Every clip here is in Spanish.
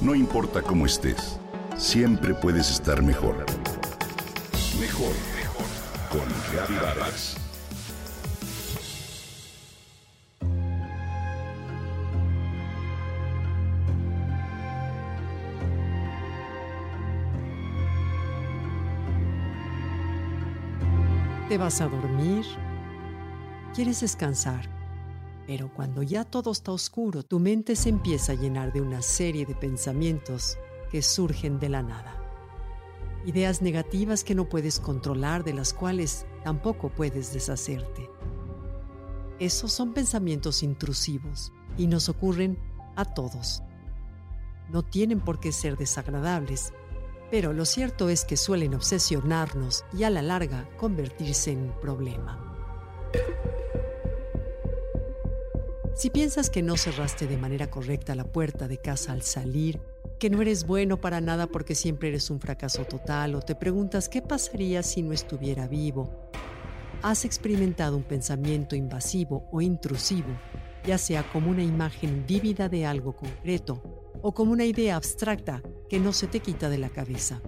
No importa cómo estés, siempre puedes estar mejor. Mejor, mejor. Con Reavivadas. Te vas a dormir. Quieres descansar. Pero cuando ya todo está oscuro, tu mente se empieza a llenar de una serie de pensamientos que surgen de la nada. Ideas negativas que no puedes controlar, de las cuales tampoco puedes deshacerte. Esos son pensamientos intrusivos y nos ocurren a todos. No tienen por qué ser desagradables, pero lo cierto es que suelen obsesionarnos y a la larga convertirse en un problema. Si piensas que no cerraste de manera correcta la puerta de casa al salir, que no eres bueno para nada porque siempre eres un fracaso total o te preguntas qué pasaría si no estuviera vivo, has experimentado un pensamiento invasivo o intrusivo, ya sea como una imagen vívida de algo concreto o como una idea abstracta que no se te quita de la cabeza.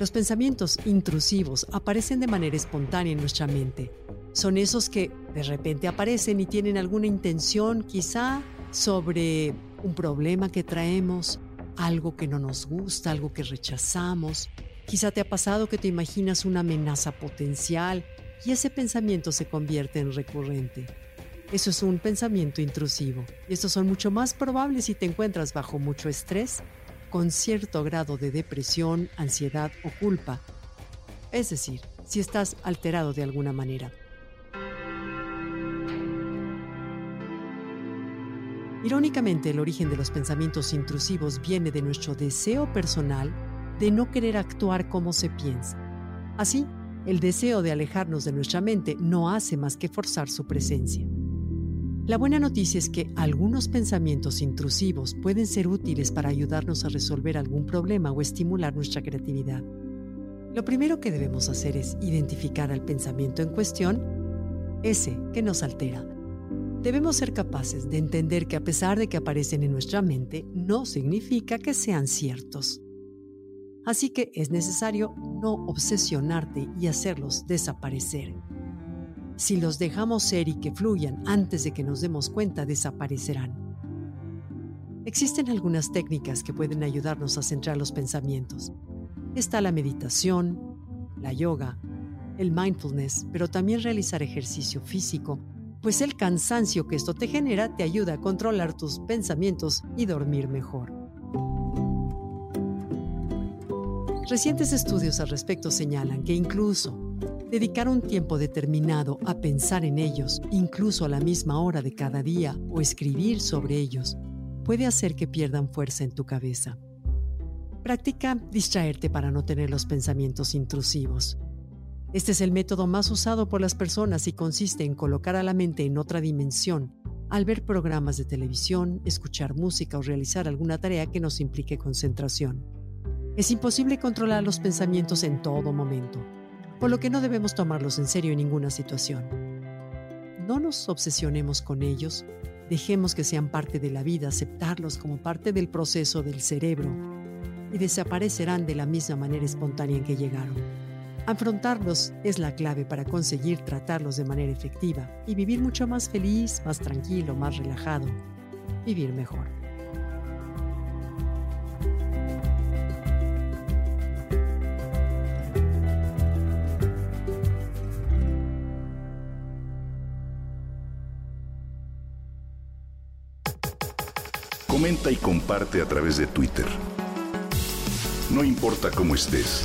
Los pensamientos intrusivos aparecen de manera espontánea en nuestra mente. Son esos que de repente aparecen y tienen alguna intención quizá sobre un problema que traemos, algo que no nos gusta, algo que rechazamos. Quizá te ha pasado que te imaginas una amenaza potencial y ese pensamiento se convierte en recurrente. Eso es un pensamiento intrusivo y estos son mucho más probables si te encuentras bajo mucho estrés, con cierto grado de depresión, ansiedad o culpa. Es decir, si estás alterado de alguna manera. Irónicamente, el origen de los pensamientos intrusivos viene de nuestro deseo personal de no querer actuar como se piensa. Así, el deseo de alejarnos de nuestra mente no hace más que forzar su presencia. La buena noticia es que algunos pensamientos intrusivos pueden ser útiles para ayudarnos a resolver algún problema o estimular nuestra creatividad. Lo primero que debemos hacer es identificar al pensamiento en cuestión, ese que nos altera. Debemos ser capaces de entender que a pesar de que aparecen en nuestra mente, no significa que sean ciertos. Así que es necesario no obsesionarte y hacerlos desaparecer. Si los dejamos ser y que fluyan antes de que nos demos cuenta, desaparecerán. Existen algunas técnicas que pueden ayudarnos a centrar los pensamientos. Está la meditación, la yoga, el mindfulness, pero también realizar ejercicio físico, pues el cansancio que esto te genera te ayuda a controlar tus pensamientos y dormir mejor. Recientes estudios al respecto señalan que incluso Dedicar un tiempo determinado a pensar en ellos, incluso a la misma hora de cada día, o escribir sobre ellos, puede hacer que pierdan fuerza en tu cabeza. Practica distraerte para no tener los pensamientos intrusivos. Este es el método más usado por las personas y consiste en colocar a la mente en otra dimensión al ver programas de televisión, escuchar música o realizar alguna tarea que nos implique concentración. Es imposible controlar los pensamientos en todo momento por lo que no debemos tomarlos en serio en ninguna situación. No nos obsesionemos con ellos, dejemos que sean parte de la vida, aceptarlos como parte del proceso del cerebro y desaparecerán de la misma manera espontánea en que llegaron. Afrontarlos es la clave para conseguir tratarlos de manera efectiva y vivir mucho más feliz, más tranquilo, más relajado, vivir mejor. Comenta y comparte a través de Twitter. No importa cómo estés,